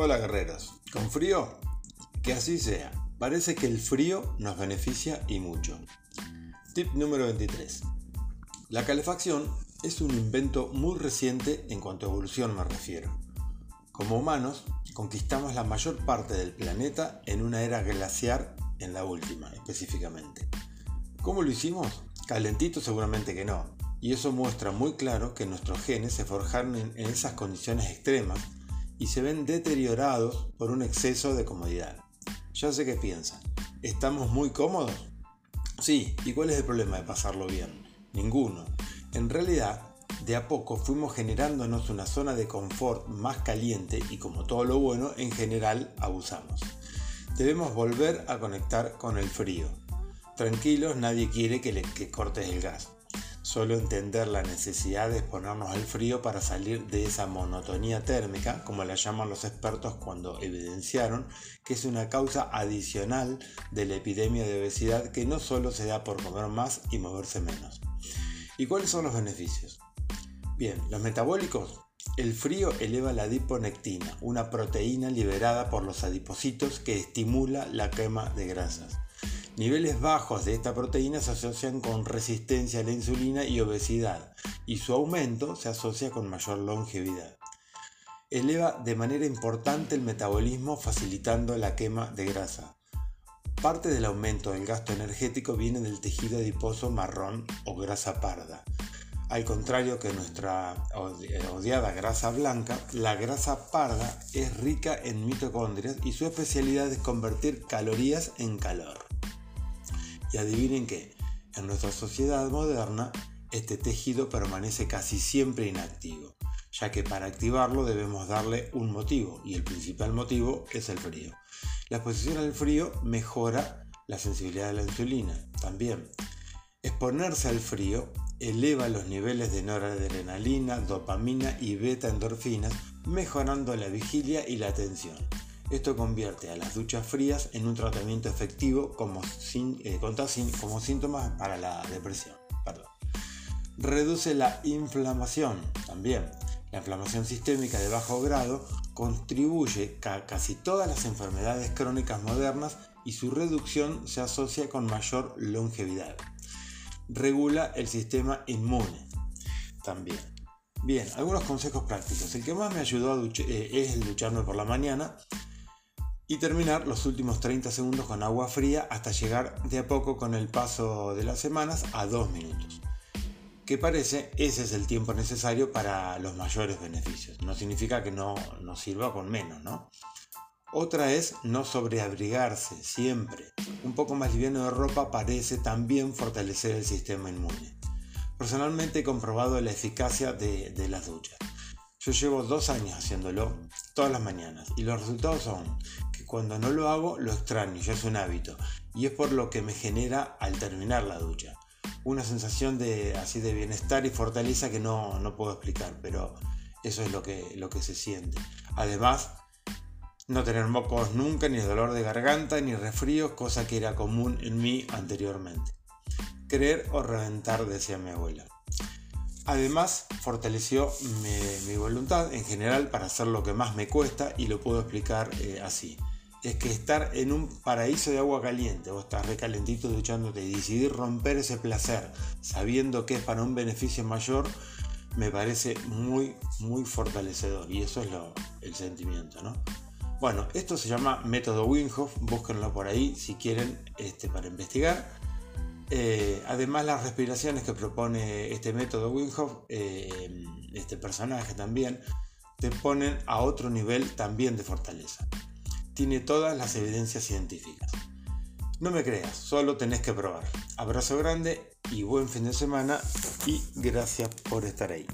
Hola guerreros, ¿con frío? Que así sea. Parece que el frío nos beneficia y mucho. Tip número 23. La calefacción es un invento muy reciente en cuanto a evolución me refiero. Como humanos, conquistamos la mayor parte del planeta en una era glaciar en la última, específicamente. ¿Cómo lo hicimos? Calentito seguramente que no. Y eso muestra muy claro que nuestros genes se forjaron en esas condiciones extremas y se ven deteriorados por un exceso de comodidad. Ya sé qué piensan. ¿Estamos muy cómodos? Sí, ¿y cuál es el problema de pasarlo bien? Ninguno. En realidad, de a poco fuimos generándonos una zona de confort más caliente y como todo lo bueno, en general abusamos. Debemos volver a conectar con el frío. Tranquilos, nadie quiere que le que cortes el gas. Solo entender la necesidad de exponernos al frío para salir de esa monotonía térmica, como la llaman los expertos cuando evidenciaron que es una causa adicional de la epidemia de obesidad que no solo se da por comer más y moverse menos. ¿Y cuáles son los beneficios? Bien, los metabólicos. El frío eleva la adiponectina, una proteína liberada por los adipocitos que estimula la quema de grasas. Niveles bajos de esta proteína se asocian con resistencia a la insulina y obesidad, y su aumento se asocia con mayor longevidad. Eleva de manera importante el metabolismo facilitando la quema de grasa. Parte del aumento del gasto energético viene del tejido adiposo marrón o grasa parda. Al contrario que nuestra odiada grasa blanca, la grasa parda es rica en mitocondrias y su especialidad es convertir calorías en calor. Y adivinen qué, en nuestra sociedad moderna este tejido permanece casi siempre inactivo, ya que para activarlo debemos darle un motivo y el principal motivo es el frío. La exposición al frío mejora la sensibilidad de la insulina también. Exponerse al frío eleva los niveles de noradrenalina, dopamina y beta endorfinas, mejorando la vigilia y la atención. Esto convierte a las duchas frías en un tratamiento efectivo como, eh, como síntomas para la depresión. Reduce la inflamación también. La inflamación sistémica de bajo grado contribuye a casi todas las enfermedades crónicas modernas y su reducción se asocia con mayor longevidad. Regula el sistema inmune también. Bien, algunos consejos prácticos. El que más me ayudó a eh, es el ducharme por la mañana y terminar los últimos 30 segundos con agua fría hasta llegar de a poco con el paso de las semanas a 2 minutos. Que parece ese es el tiempo necesario para los mayores beneficios. No significa que no nos sirva con menos, ¿no? Otra es no sobreabrigarse siempre. Un poco más liviano de ropa parece también fortalecer el sistema inmune. Personalmente he comprobado la eficacia de, de las duchas. Yo llevo dos años haciéndolo todas las mañanas y los resultados son que cuando no lo hago lo extraño, ya es un hábito y es por lo que me genera al terminar la ducha. Una sensación de así de bienestar y fortaleza que no, no puedo explicar, pero eso es lo que, lo que se siente. Además, no tener mocos nunca, ni dolor de garganta, ni resfríos, cosa que era común en mí anteriormente. Creer o reventar, decía mi abuela. Además, fortaleció mi, voluntad en general para hacer lo que más me cuesta y lo puedo explicar eh, así. Es que estar en un paraíso de agua caliente, vos estás recalentito duchándote y decidir romper ese placer sabiendo que es para un beneficio mayor, me parece muy, muy fortalecedor y eso es el sentimiento, ¿no? Bueno, esto se llama método Winghoff, búsquenlo por ahí si quieren este, para investigar. Eh, además, las respiraciones que propone este método Wim eh, este personaje también, te ponen a otro nivel también de fortaleza. Tiene todas las evidencias científicas. No me creas, solo tenés que probar. Abrazo grande y buen fin de semana y gracias por estar ahí.